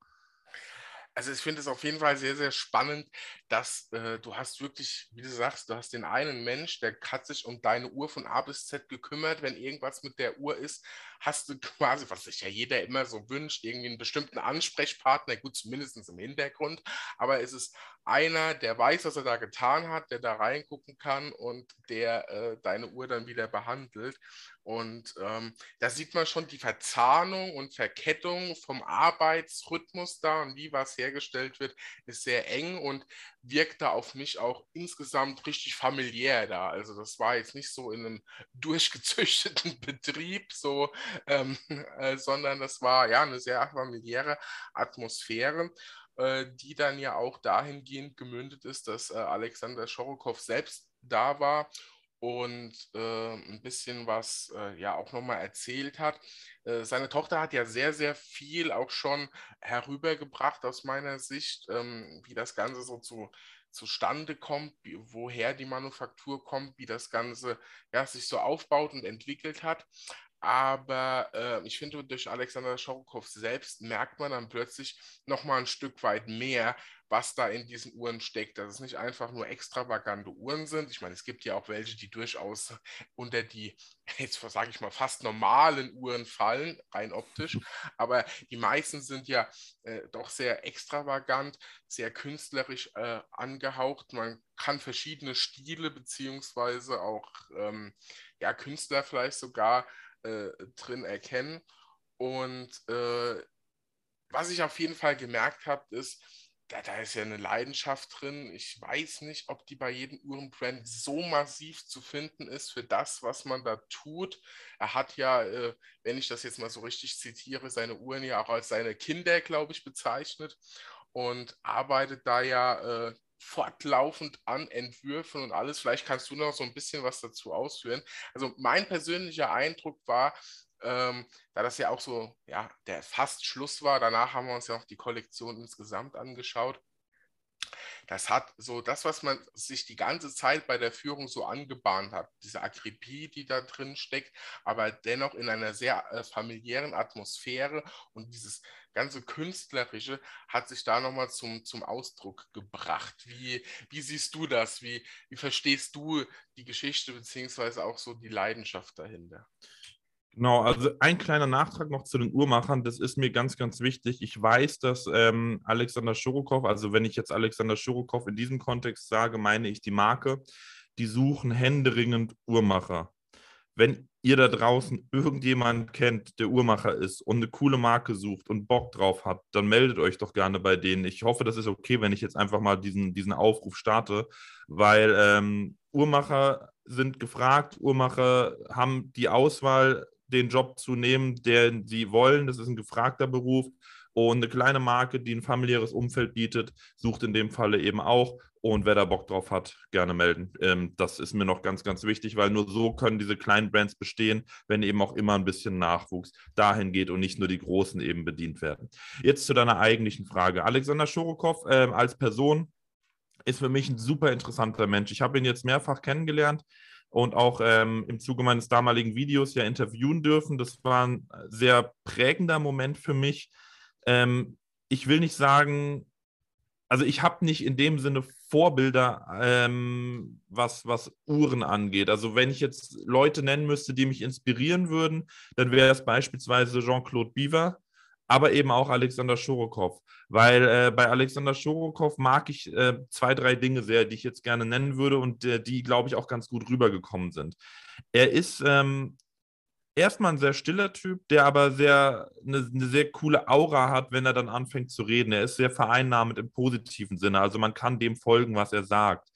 Also ich finde es auf jeden Fall sehr, sehr spannend, dass äh, du hast wirklich, wie du sagst, du hast den einen Mensch, der hat sich um deine Uhr von A bis Z gekümmert. Wenn irgendwas mit der Uhr ist, hast du quasi, was sich ja jeder immer so wünscht, irgendwie einen bestimmten Ansprechpartner, gut, zumindest im Hintergrund, aber es ist einer, der weiß, was er da getan hat, der da reingucken kann und der äh, deine Uhr dann wieder behandelt. Und ähm, da sieht man schon die Verzahnung und Verkettung vom Arbeitsrhythmus da und wie was hergestellt wird, ist sehr eng und wirkt da auf mich auch insgesamt richtig familiär da. Also das war jetzt nicht so in einem durchgezüchteten Betrieb, so, ähm, äh, sondern das war ja eine sehr familiäre Atmosphäre äh, die dann ja auch dahingehend gemündet ist, dass äh, Alexander Schorokow selbst da war und äh, ein bisschen was äh, ja auch nochmal erzählt hat. Äh, seine Tochter hat ja sehr, sehr viel auch schon herübergebracht aus meiner Sicht, ähm, wie das Ganze so zu, zustande kommt, wie, woher die Manufaktur kommt, wie das Ganze ja, sich so aufbaut und entwickelt hat. Aber äh, ich finde, durch Alexander Schorokow selbst merkt man dann plötzlich nochmal ein Stück weit mehr, was da in diesen Uhren steckt. Dass es nicht einfach nur extravagante Uhren sind. Ich meine, es gibt ja auch welche, die durchaus unter die, jetzt sage ich mal, fast normalen Uhren fallen, rein optisch. Aber die meisten sind ja äh, doch sehr extravagant, sehr künstlerisch äh, angehaucht. Man kann verschiedene Stile beziehungsweise auch ähm, ja, Künstler vielleicht sogar äh, drin erkennen. Und äh, was ich auf jeden Fall gemerkt habe, ist, da, da, ist ja eine Leidenschaft drin. Ich weiß nicht, ob die bei jedem Uhrenbrand so massiv zu finden ist für das, was man da tut. Er hat ja, äh, wenn ich das jetzt mal so richtig zitiere, seine Uhren ja auch als seine Kinder, glaube ich, bezeichnet und arbeitet da ja äh, fortlaufend an Entwürfen und alles. Vielleicht kannst du noch so ein bisschen was dazu ausführen. Also mein persönlicher Eindruck war, ähm, da das ja auch so, ja, der fast Schluss war, danach haben wir uns ja noch die Kollektion insgesamt angeschaut. Das hat so das, was man sich die ganze Zeit bei der Führung so angebahnt hat, diese Akribie, die da drin steckt, aber dennoch in einer sehr äh, familiären Atmosphäre und dieses ganze Künstlerische hat sich da nochmal zum, zum Ausdruck gebracht. Wie, wie siehst du das? Wie, wie verstehst du die Geschichte beziehungsweise auch so die Leidenschaft dahinter? Genau, also ein kleiner Nachtrag noch zu den Uhrmachern, das ist mir ganz, ganz wichtig. Ich weiß, dass ähm, Alexander Schurukow, also wenn ich jetzt Alexander Schurukow in diesem Kontext sage, meine ich die Marke, die suchen händeringend Uhrmacher. Wenn ihr da draußen irgendjemanden kennt, der Uhrmacher ist und eine coole Marke sucht und Bock drauf hat, dann meldet euch doch gerne bei denen. Ich hoffe, das ist okay, wenn ich jetzt einfach mal diesen, diesen Aufruf starte, weil ähm, Uhrmacher sind gefragt, Uhrmacher haben die Auswahl, den Job zu nehmen, den sie wollen. Das ist ein gefragter Beruf. Und eine kleine Marke, die ein familiäres Umfeld bietet, sucht in dem Falle eben auch. Und wer da Bock drauf hat, gerne melden. Ähm, das ist mir noch ganz, ganz wichtig, weil nur so können diese kleinen Brands bestehen, wenn eben auch immer ein bisschen Nachwuchs dahin geht und nicht nur die großen eben bedient werden. Jetzt zu deiner eigentlichen Frage. Alexander Schorokow äh, als Person ist für mich ein super interessanter Mensch. Ich habe ihn jetzt mehrfach kennengelernt und auch ähm, im Zuge meines damaligen Videos ja interviewen dürfen. Das war ein sehr prägender Moment für mich. Ähm, ich will nicht sagen, also ich habe nicht in dem Sinne Vorbilder, ähm, was, was Uhren angeht. Also wenn ich jetzt Leute nennen müsste, die mich inspirieren würden, dann wäre es beispielsweise Jean-Claude Biver aber eben auch Alexander Schorokow. Weil äh, bei Alexander Schorokow mag ich äh, zwei, drei Dinge sehr, die ich jetzt gerne nennen würde und äh, die, glaube ich, auch ganz gut rübergekommen sind. Er ist ähm, erstmal ein sehr stiller Typ, der aber sehr, eine, eine, sehr coole Aura hat, wenn er dann anfängt zu reden. Er ist sehr vereinnahmend im positiven Sinne. Also man kann dem folgen, was er sagt.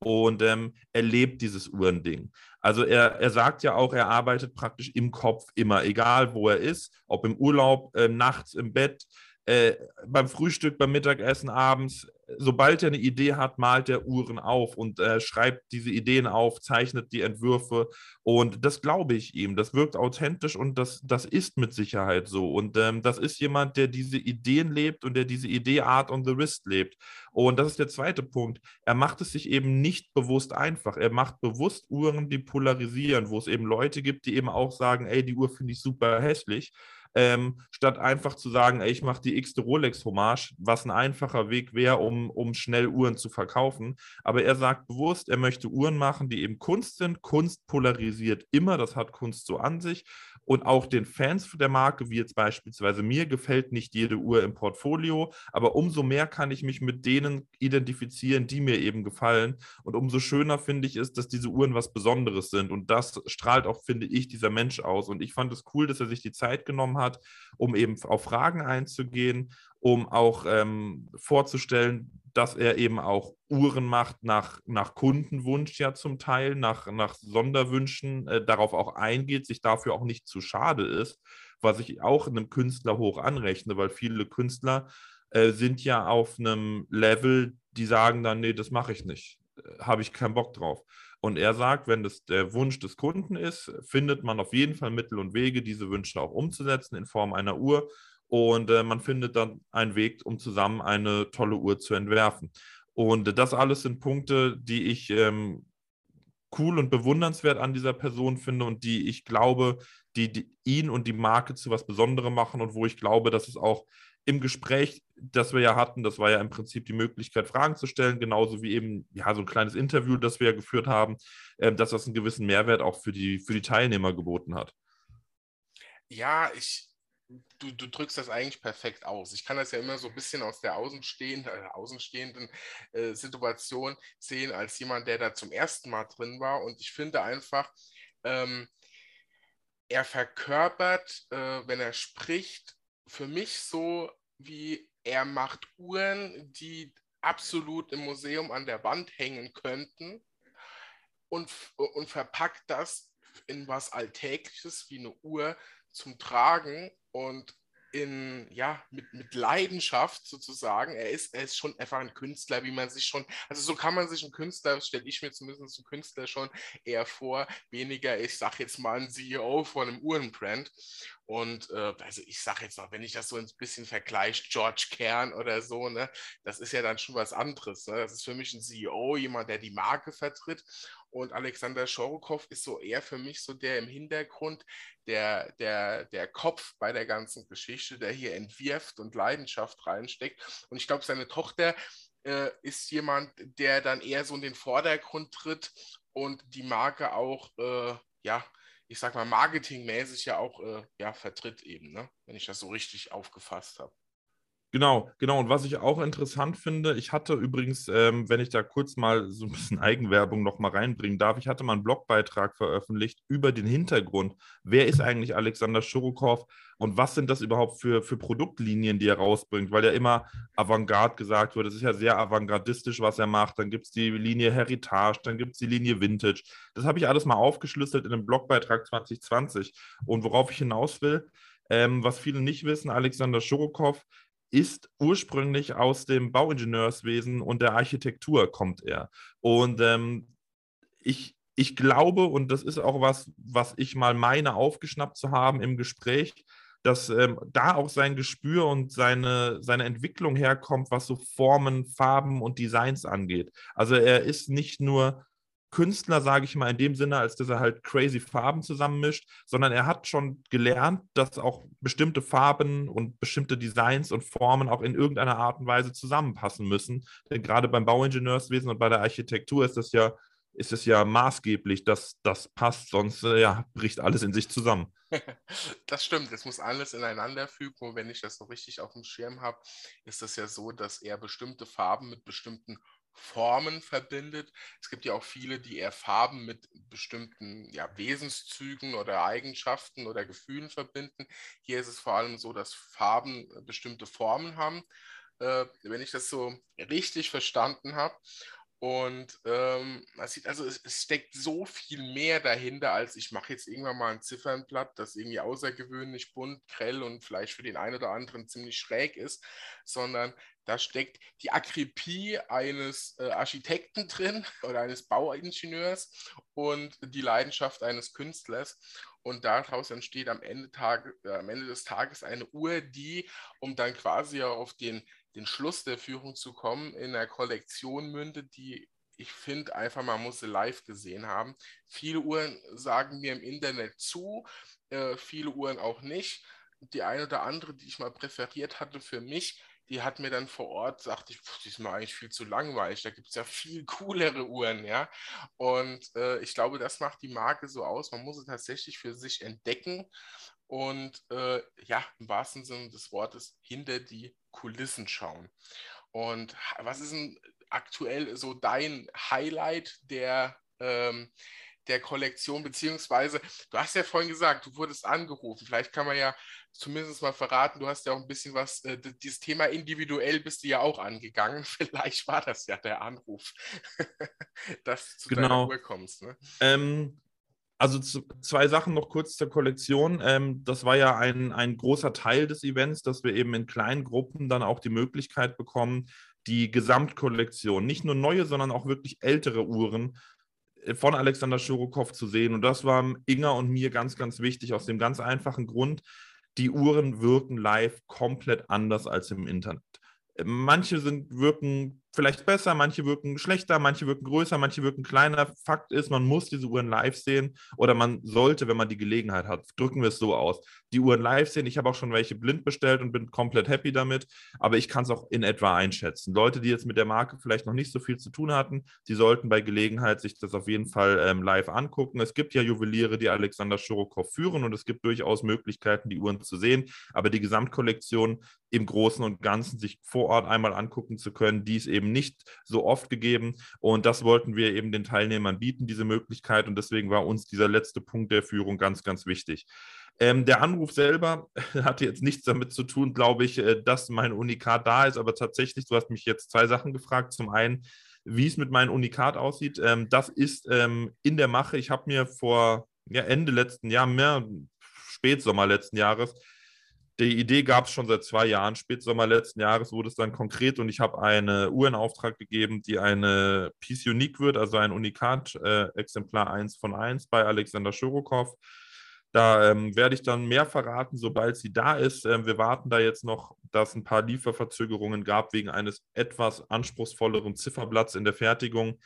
Und ähm, er lebt dieses Uhrending. Also er, er sagt ja auch, er arbeitet praktisch im Kopf immer, egal wo er ist, ob im Urlaub, äh, nachts im Bett, äh, beim Frühstück, beim Mittagessen, abends, sobald er eine Idee hat, malt er Uhren auf und äh, schreibt diese Ideen auf, zeichnet die Entwürfe. Und das glaube ich ihm. Das wirkt authentisch und das, das ist mit Sicherheit so. Und ähm, das ist jemand, der diese Ideen lebt und der diese Idee Art on the Wrist lebt. Und das ist der zweite Punkt. Er macht es sich eben nicht bewusst einfach. Er macht bewusst Uhren, die polarisieren, wo es eben Leute gibt, die eben auch sagen, ey, die Uhr finde ich super hässlich ähm, statt einfach zu sagen, ey, ich mache die x-te Rolex-Hommage, was ein einfacher Weg wäre, um, um schnell Uhren zu verkaufen. Aber er sagt bewusst, er möchte Uhren machen, die eben Kunst sind. Kunst polarisiert immer, das hat Kunst so an sich. Und auch den Fans der Marke, wie jetzt beispielsweise mir, gefällt nicht jede Uhr im Portfolio, aber umso mehr kann ich mich mit denen identifizieren, die mir eben gefallen. Und umso schöner finde ich es, dass diese Uhren was Besonderes sind. Und das strahlt auch, finde ich, dieser Mensch aus. Und ich fand es cool, dass er sich die Zeit genommen hat, um eben auf Fragen einzugehen, um auch ähm, vorzustellen, dass er eben auch Uhren macht nach, nach Kundenwunsch ja zum Teil, nach, nach Sonderwünschen, äh, darauf auch eingeht, sich dafür auch nicht zu schade ist, was ich auch einem Künstler hoch anrechne, weil viele Künstler äh, sind ja auf einem Level, die sagen dann, nee, das mache ich nicht, habe ich keinen Bock drauf. Und er sagt, wenn das der Wunsch des Kunden ist, findet man auf jeden Fall Mittel und Wege, diese Wünsche auch umzusetzen in Form einer Uhr und äh, man findet dann einen Weg, um zusammen eine tolle Uhr zu entwerfen. Und das alles sind Punkte, die ich ähm, cool und bewundernswert an dieser Person finde und die ich glaube, die, die, ihn und die Marke zu was Besonderem machen und wo ich glaube, dass es auch im Gespräch, das wir ja hatten, das war ja im Prinzip die Möglichkeit, Fragen zu stellen, genauso wie eben ja so ein kleines Interview, das wir ja geführt haben, äh, dass das einen gewissen Mehrwert auch für die, für die Teilnehmer geboten hat. Ja, ich, du, du drückst das eigentlich perfekt aus. Ich kann das ja immer so ein bisschen aus der außenstehenden, äh, außenstehenden äh, Situation sehen, als jemand, der da zum ersten Mal drin war. Und ich finde einfach, ähm, er verkörpert, äh, wenn er spricht, für mich so, wie er macht Uhren, die absolut im Museum an der Wand hängen könnten und, und verpackt das in was Alltägliches wie eine Uhr zum Tragen und in, ja, mit, mit Leidenschaft sozusagen. Er ist, er ist schon einfach ein Künstler, wie man sich schon, also so kann man sich einen Künstler, stelle ich mir zumindest einen Künstler schon eher vor, weniger, ich sage jetzt mal, ein CEO von einem Uhrenbrand. Und äh, also ich sage jetzt mal, wenn ich das so ein bisschen vergleiche, George Kern oder so, ne, das ist ja dann schon was anderes. Ne? Das ist für mich ein CEO, jemand, der die Marke vertritt. Und Alexander Schorokow ist so eher für mich so der im Hintergrund, der, der, der Kopf bei der ganzen Geschichte, der hier entwirft und Leidenschaft reinsteckt. Und ich glaube, seine Tochter äh, ist jemand, der dann eher so in den Vordergrund tritt und die Marke auch, äh, ja, ich sag mal, marketingmäßig ja auch äh, ja, vertritt eben, ne? wenn ich das so richtig aufgefasst habe. Genau, genau. Und was ich auch interessant finde, ich hatte übrigens, ähm, wenn ich da kurz mal so ein bisschen Eigenwerbung noch mal reinbringen darf, ich hatte mal einen Blogbeitrag veröffentlicht über den Hintergrund. Wer ist eigentlich Alexander Schurukow und was sind das überhaupt für, für Produktlinien, die er rausbringt? Weil ja immer Avantgarde gesagt wird. Es ist ja sehr avantgardistisch, was er macht. Dann gibt es die Linie Heritage, dann gibt es die Linie Vintage. Das habe ich alles mal aufgeschlüsselt in einem Blogbeitrag 2020. Und worauf ich hinaus will, ähm, was viele nicht wissen, Alexander Schurukow ist ursprünglich aus dem Bauingenieurswesen und der Architektur kommt er. Und ähm, ich, ich glaube, und das ist auch was, was ich mal meine, aufgeschnappt zu haben im Gespräch, dass ähm, da auch sein Gespür und seine, seine Entwicklung herkommt, was so Formen, Farben und Designs angeht. Also er ist nicht nur Künstler, sage ich mal, in dem Sinne, als dass er halt crazy Farben zusammenmischt, sondern er hat schon gelernt, dass auch bestimmte Farben und bestimmte Designs und Formen auch in irgendeiner Art und Weise zusammenpassen müssen. Denn gerade beim Bauingenieurswesen und bei der Architektur ist das ja ist es ja maßgeblich, dass das passt, sonst äh, ja, bricht alles in sich zusammen. Das stimmt, es muss alles ineinander fügen und wenn ich das so richtig auf dem Schirm habe, ist es ja so, dass er bestimmte Farben mit bestimmten Formen verbindet. Es gibt ja auch viele, die eher Farben mit bestimmten ja, Wesenszügen oder Eigenschaften oder Gefühlen verbinden. Hier ist es vor allem so, dass Farben bestimmte Formen haben. Äh, wenn ich das so richtig verstanden habe. Und ähm, sieht, also es, es, steckt so viel mehr dahinter, als ich mache jetzt irgendwann mal ein Ziffernblatt, das irgendwie außergewöhnlich bunt, grell und vielleicht für den einen oder anderen ziemlich schräg ist, sondern da steckt die Akribie eines äh, Architekten drin oder eines Bauingenieurs und die Leidenschaft eines Künstlers. Und daraus entsteht am Ende, Tage, äh, am Ende des Tages eine Uhr, die, um dann quasi auf den den Schluss der Führung zu kommen, in einer Kollektion mündet, die ich finde einfach, man muss sie live gesehen haben. Viele Uhren sagen mir im Internet zu, äh, viele Uhren auch nicht. Die eine oder andere, die ich mal präferiert hatte für mich, die hat mir dann vor Ort, sagte ich, die ist mir eigentlich viel zu langweilig, da gibt es ja viel coolere Uhren, ja. Und äh, ich glaube, das macht die Marke so aus. Man muss sie tatsächlich für sich entdecken und äh, ja, im wahrsten Sinne des Wortes hinter die Kulissen schauen. Und was ist denn aktuell so dein Highlight der, ähm, der Kollektion, beziehungsweise, du hast ja vorhin gesagt, du wurdest angerufen. Vielleicht kann man ja zumindest mal verraten, du hast ja auch ein bisschen was, äh, dieses Thema individuell bist du ja auch angegangen. Vielleicht war das ja der Anruf, dass du zu genau. deiner Uhr kommst. Ne? Ähm, also zwei Sachen noch kurz zur Kollektion. Ähm, das war ja ein, ein großer Teil des Events, dass wir eben in kleinen Gruppen dann auch die Möglichkeit bekommen, die Gesamtkollektion, nicht nur neue, sondern auch wirklich ältere Uhren äh, von Alexander Schurokow zu sehen. Und das war Inga und mir ganz, ganz wichtig, aus dem ganz einfachen Grund, die Uhren wirken live komplett anders als im Internet. Manche sind, wirken vielleicht besser, manche wirken schlechter, manche wirken größer, manche wirken kleiner. Fakt ist, man muss diese Uhren live sehen oder man sollte, wenn man die Gelegenheit hat, drücken wir es so aus, die Uhren live sehen. Ich habe auch schon welche blind bestellt und bin komplett happy damit, aber ich kann es auch in etwa einschätzen. Leute, die jetzt mit der Marke vielleicht noch nicht so viel zu tun hatten, die sollten bei Gelegenheit sich das auf jeden Fall ähm, live angucken. Es gibt ja Juweliere, die Alexander Schurokow führen und es gibt durchaus Möglichkeiten, die Uhren zu sehen, aber die Gesamtkollektion im Großen und Ganzen sich vor Ort einmal angucken zu können, die ist eben eben nicht so oft gegeben. Und das wollten wir eben den Teilnehmern bieten, diese Möglichkeit. Und deswegen war uns dieser letzte Punkt der Führung ganz, ganz wichtig. Ähm, der Anruf selber hatte jetzt nichts damit zu tun, glaube ich, äh, dass mein Unikat da ist. Aber tatsächlich, du hast mich jetzt zwei Sachen gefragt. Zum einen, wie es mit meinem Unikat aussieht. Ähm, das ist ähm, in der Mache. Ich habe mir vor ja, Ende letzten Jahr, mehr Spätsommer letzten Jahres, die Idee gab es schon seit zwei Jahren. Spätsommer letzten Jahres wurde es dann konkret und ich habe eine Uhr in Auftrag gegeben, die eine Piece Unique wird, also ein Unikat-Exemplar äh, 1 von 1 bei Alexander Schurokow. Da ähm, werde ich dann mehr verraten, sobald sie da ist. Ähm, wir warten da jetzt noch, dass ein paar Lieferverzögerungen gab wegen eines etwas anspruchsvolleren Zifferblatts in der Fertigung,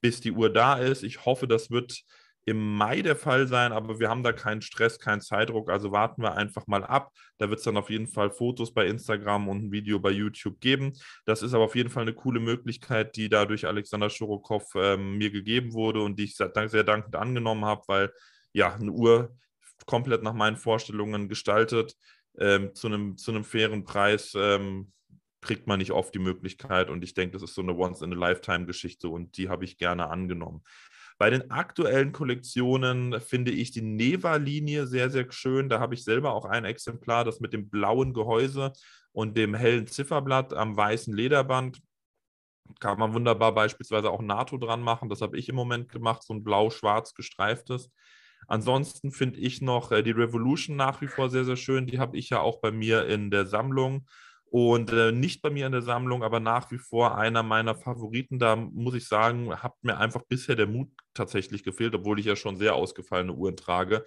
bis die Uhr da ist. Ich hoffe, das wird im Mai der Fall sein, aber wir haben da keinen Stress, keinen Zeitdruck, also warten wir einfach mal ab. Da wird es dann auf jeden Fall Fotos bei Instagram und ein Video bei YouTube geben. Das ist aber auf jeden Fall eine coole Möglichkeit, die da durch Alexander Schurokow ähm, mir gegeben wurde und die ich sehr, sehr dankend angenommen habe, weil ja, eine Uhr komplett nach meinen Vorstellungen gestaltet, ähm, zu, einem, zu einem fairen Preis. Ähm, kriegt man nicht oft die Möglichkeit und ich denke, das ist so eine Once-in-a-Lifetime-Geschichte und die habe ich gerne angenommen. Bei den aktuellen Kollektionen finde ich die Neva-Linie sehr, sehr schön. Da habe ich selber auch ein Exemplar, das mit dem blauen Gehäuse und dem hellen Zifferblatt am weißen Lederband. Kann man wunderbar beispielsweise auch NATO dran machen. Das habe ich im Moment gemacht, so ein blau-schwarz gestreiftes. Ansonsten finde ich noch äh, die Revolution nach wie vor sehr, sehr schön. Die habe ich ja auch bei mir in der Sammlung. Und äh, nicht bei mir in der Sammlung, aber nach wie vor einer meiner Favoriten. Da muss ich sagen, hat mir einfach bisher der Mut tatsächlich gefehlt, obwohl ich ja schon sehr ausgefallene Uhren trage,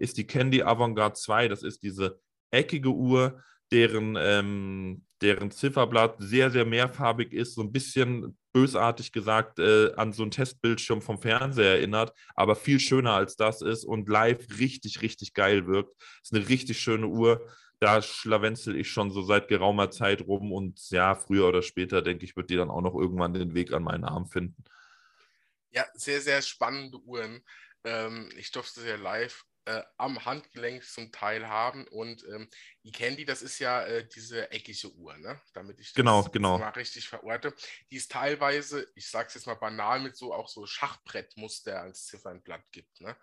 ist die Candy Avantgarde 2. Das ist diese eckige Uhr, deren, ähm, deren Zifferblatt sehr, sehr mehrfarbig ist, so ein bisschen bösartig gesagt äh, an so einen Testbildschirm vom Fernseher erinnert, aber viel schöner als das ist und live richtig, richtig geil wirkt. Ist eine richtig schöne Uhr da schlawenzel ich schon so seit geraumer Zeit rum und ja, früher oder später, denke ich, wird die dann auch noch irgendwann den Weg an meinen Arm finden. Ja, sehr, sehr spannende Uhren. Ähm, ich durfte sie ja live äh, am Handgelenk zum Teil haben. Und ähm, die Candy, das ist ja äh, diese eckige Uhr, ne? damit ich das genau, genau. mal richtig verorte. Die ist teilweise, ich sage es jetzt mal banal, mit so auch so Schachbrettmuster als Ziffernblatt gibt. Ne?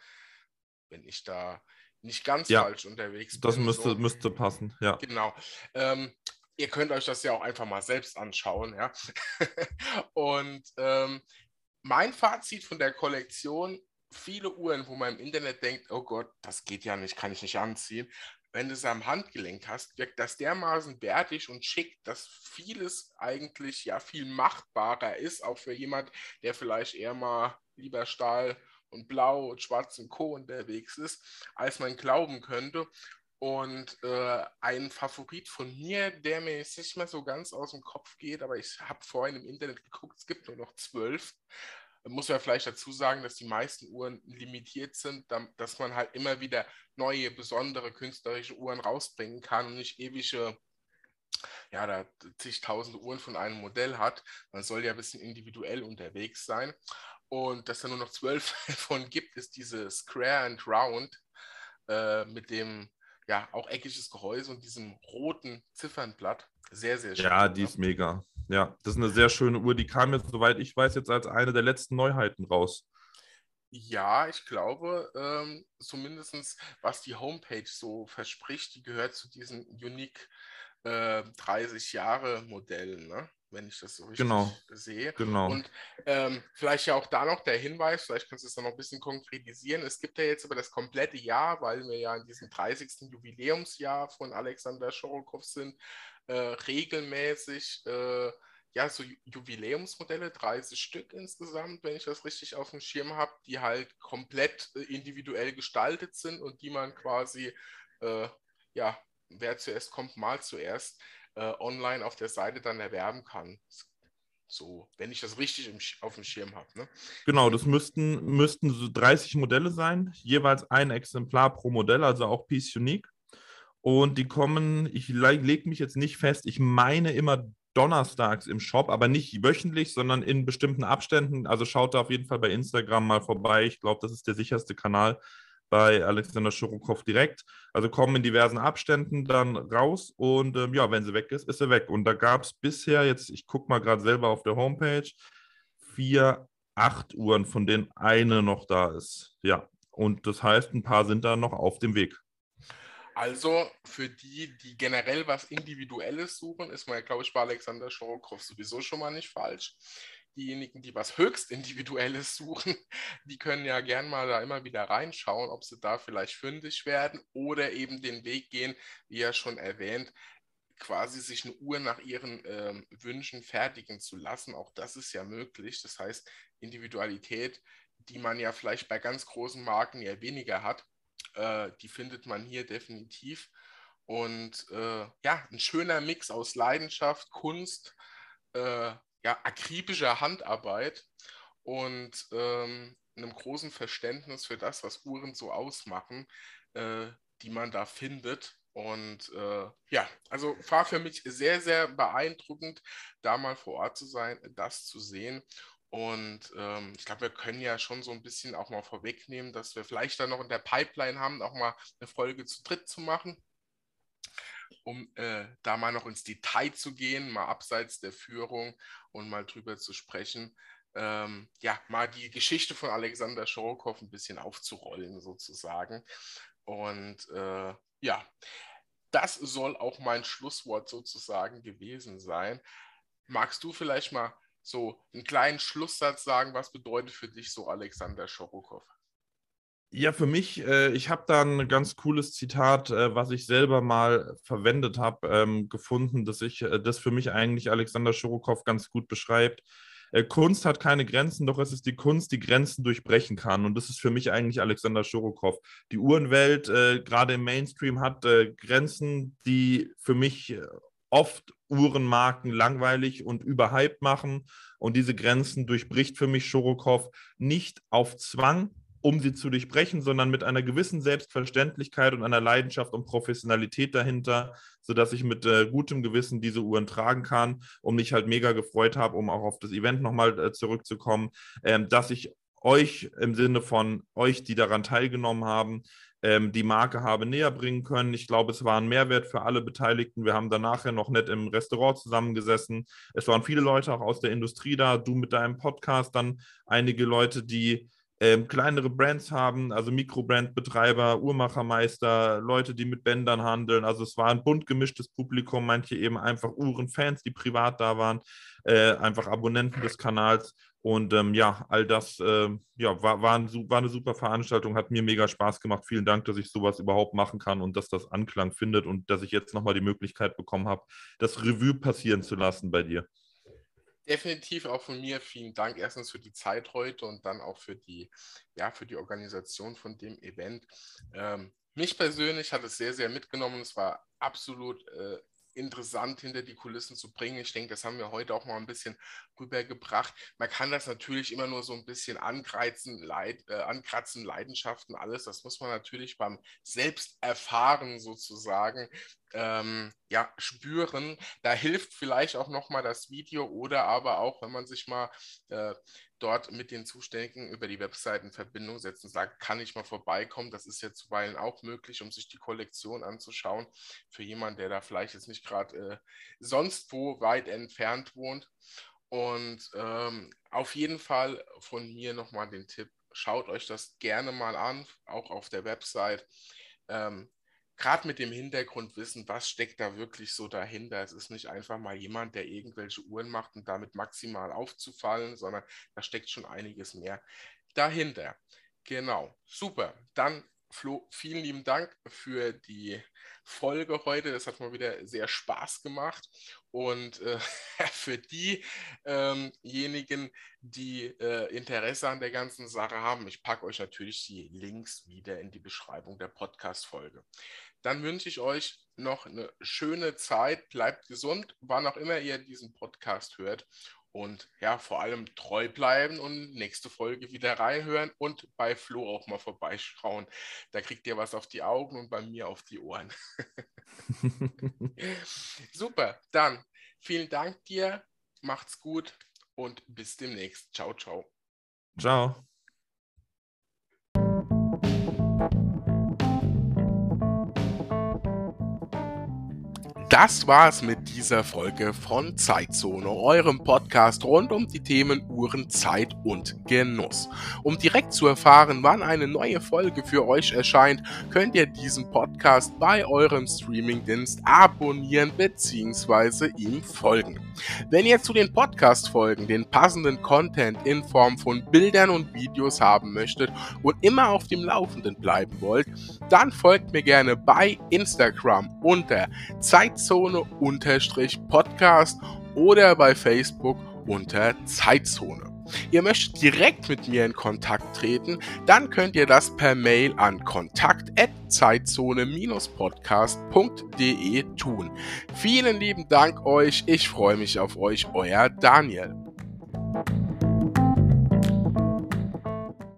Wenn ich da nicht ganz ja, falsch unterwegs bin. Das müsste, so. müsste passen, ja. Genau. Ähm, ihr könnt euch das ja auch einfach mal selbst anschauen, ja. Und ähm, mein Fazit von der Kollektion viele Uhren, wo man im Internet denkt, oh Gott, das geht ja nicht, kann ich nicht anziehen. Wenn du es am Handgelenk hast, wirkt das dermaßen bärtig und schick, dass vieles eigentlich ja viel machbarer ist, auch für jemand, der vielleicht eher mal lieber Stahl und Blau und Schwarz und Co. unterwegs ist, als man glauben könnte. Und äh, ein Favorit von mir, der mir jetzt nicht mehr so ganz aus dem Kopf geht, aber ich habe vorhin im Internet geguckt, es gibt nur noch zwölf muss man vielleicht dazu sagen, dass die meisten Uhren limitiert sind, dass man halt immer wieder neue, besondere künstlerische Uhren rausbringen kann und nicht ewige, ja, da zigtausende Uhren von einem Modell hat. Man soll ja ein bisschen individuell unterwegs sein. Und dass da nur noch zwölf davon gibt, ist diese Square and Round äh, mit dem ja auch eckiges Gehäuse und diesem roten Ziffernblatt. Sehr, sehr schön. Ja, die ist mega. Ja, das ist eine sehr schöne Uhr. Die kam jetzt, soweit ich weiß, jetzt als eine der letzten Neuheiten raus. Ja, ich glaube, ähm, zumindest was die Homepage so verspricht, die gehört zu diesen Unique äh, 30 Jahre Modellen, ne? Wenn ich das so richtig genau. sehe. Genau. Und ähm, vielleicht ja auch da noch der Hinweis, vielleicht kannst du es dann noch ein bisschen konkretisieren. Es gibt ja jetzt über das komplette Jahr, weil wir ja in diesem 30. Jubiläumsjahr von Alexander Schorokow sind, äh, regelmäßig äh, ja, so Jubiläumsmodelle, 30 Stück insgesamt, wenn ich das richtig auf dem Schirm habe, die halt komplett äh, individuell gestaltet sind und die man quasi, äh, ja, wer zuerst kommt, mal zuerst äh, online auf der Seite dann erwerben kann. So, wenn ich das richtig im, auf dem Schirm habe. Ne? Genau, das müssten, müssten so 30 Modelle sein, jeweils ein Exemplar pro Modell, also auch Piece Unique. Und die kommen, ich lege mich jetzt nicht fest, ich meine immer donnerstags im Shop, aber nicht wöchentlich, sondern in bestimmten Abständen. Also schaut da auf jeden Fall bei Instagram mal vorbei. Ich glaube, das ist der sicherste Kanal bei Alexander Schurukow direkt. Also kommen in diversen Abständen dann raus und ähm, ja, wenn sie weg ist, ist sie weg. Und da gab es bisher, jetzt, ich gucke mal gerade selber auf der Homepage, vier, acht Uhren, von denen eine noch da ist. Ja, und das heißt, ein paar sind da noch auf dem Weg. Also für die, die generell was Individuelles suchen, ist man, glaube ich, bei Alexander Schorokow sowieso schon mal nicht falsch. Diejenigen, die was höchst Individuelles suchen, die können ja gern mal da immer wieder reinschauen, ob sie da vielleicht fündig werden oder eben den Weg gehen, wie ja schon erwähnt, quasi sich eine Uhr nach ihren ähm, Wünschen fertigen zu lassen. Auch das ist ja möglich. Das heißt, Individualität, die man ja vielleicht bei ganz großen Marken ja weniger hat, äh, die findet man hier definitiv. Und äh, ja, ein schöner Mix aus Leidenschaft, Kunst, äh, ja, akribischer Handarbeit und ähm, einem großen Verständnis für das, was Uhren so ausmachen, äh, die man da findet. Und äh, ja, also war für mich sehr, sehr beeindruckend, da mal vor Ort zu sein, das zu sehen. Und ähm, ich glaube, wir können ja schon so ein bisschen auch mal vorwegnehmen, dass wir vielleicht dann noch in der Pipeline haben, auch mal eine Folge zu dritt zu machen, um äh, da mal noch ins Detail zu gehen, mal abseits der Führung und mal drüber zu sprechen. Ähm, ja, mal die Geschichte von Alexander Schorokow ein bisschen aufzurollen, sozusagen. Und äh, ja, das soll auch mein Schlusswort sozusagen gewesen sein. Magst du vielleicht mal so einen kleinen Schlusssatz sagen, was bedeutet für dich so Alexander Schorokow? Ja, für mich, äh, ich habe da ein ganz cooles Zitat, äh, was ich selber mal verwendet habe, ähm, gefunden, dass ich, äh, das für mich eigentlich Alexander Schorokow ganz gut beschreibt. Äh, Kunst hat keine Grenzen, doch es ist die Kunst, die Grenzen durchbrechen kann. Und das ist für mich eigentlich Alexander Schorokow. Die Uhrenwelt, äh, gerade im Mainstream, hat äh, Grenzen, die für mich oft Uhrenmarken langweilig und überhyped machen. Und diese Grenzen durchbricht für mich Schorokow nicht auf Zwang, um sie zu durchbrechen, sondern mit einer gewissen Selbstverständlichkeit und einer Leidenschaft und Professionalität dahinter, sodass ich mit äh, gutem Gewissen diese Uhren tragen kann und mich halt mega gefreut habe, um auch auf das Event nochmal äh, zurückzukommen, ähm, dass ich euch im Sinne von euch, die daran teilgenommen haben, ähm, die Marke habe näher bringen können. Ich glaube, es war ein Mehrwert für alle Beteiligten. Wir haben danach ja noch nett im Restaurant zusammengesessen. Es waren viele Leute auch aus der Industrie da, du mit deinem Podcast, dann einige Leute, die ähm, kleinere Brands haben, also Mikrobrandbetreiber, Uhrmachermeister, Leute, die mit Bändern handeln. Also es war ein bunt gemischtes Publikum, manche eben einfach Uhrenfans, die privat da waren, äh, einfach Abonnenten des Kanals. Und ähm, ja, all das äh, ja, war, war, ein, war, eine super Veranstaltung, hat mir mega Spaß gemacht. Vielen Dank, dass ich sowas überhaupt machen kann und dass das Anklang findet und dass ich jetzt nochmal die Möglichkeit bekommen habe, das Revue passieren zu lassen bei dir. Definitiv auch von mir vielen Dank erstens für die Zeit heute und dann auch für die, ja, für die Organisation von dem Event. Ähm, mich persönlich hat es sehr, sehr mitgenommen. Es war absolut äh, interessant hinter die Kulissen zu bringen. Ich denke, das haben wir heute auch mal ein bisschen rübergebracht. Man kann das natürlich immer nur so ein bisschen angreizen, Leid, äh, ankratzen, Leidenschaften, alles. Das muss man natürlich beim Selbsterfahren sozusagen ähm, ja, spüren. Da hilft vielleicht auch nochmal das Video oder aber auch, wenn man sich mal äh, dort mit den Zuständigen über die Webseite in Verbindung setzen, sagt, kann ich mal vorbeikommen. Das ist ja zuweilen auch möglich, um sich die Kollektion anzuschauen. Für jemanden, der da vielleicht jetzt nicht gerade äh, sonst wo weit entfernt wohnt. Und ähm, auf jeden Fall von mir nochmal den Tipp, schaut euch das gerne mal an, auch auf der Website. Ähm, gerade mit dem Hintergrund wissen, was steckt da wirklich so dahinter. Es ist nicht einfach mal jemand, der irgendwelche Uhren macht und damit maximal aufzufallen, sondern da steckt schon einiges mehr dahinter. Genau, super. Dann Flo, vielen lieben Dank für die Folge heute. Das hat mal wieder sehr Spaß gemacht. Und äh, für diejenigen, ähm die äh, Interesse an der ganzen Sache haben, ich packe euch natürlich die Links wieder in die Beschreibung der Podcast-Folge. Dann wünsche ich euch noch eine schöne Zeit. Bleibt gesund, wann auch immer ihr diesen Podcast hört. Und ja, vor allem treu bleiben und nächste Folge wieder reinhören und bei Flo auch mal vorbeischauen. Da kriegt ihr was auf die Augen und bei mir auf die Ohren. Super, dann vielen Dank dir, macht's gut und bis demnächst. Ciao, ciao. Ciao. Das war's mit dieser Folge von Zeitzone, eurem Podcast rund um die Themen Uhren, Zeit und Genuss. Um direkt zu erfahren, wann eine neue Folge für euch erscheint, könnt ihr diesen Podcast bei eurem Streamingdienst abonnieren bzw. ihm folgen. Wenn ihr zu den Podcast-Folgen den passenden Content in Form von Bildern und Videos haben möchtet und immer auf dem Laufenden bleiben wollt, dann folgt mir gerne bei Instagram unter Zeitzone-Podcast oder bei Facebook unter Zeitzone. Ihr möchtet direkt mit mir in Kontakt treten, dann könnt ihr das per Mail an kontakt@zeitzone-podcast.de tun. Vielen lieben Dank euch, ich freue mich auf euch, euer Daniel.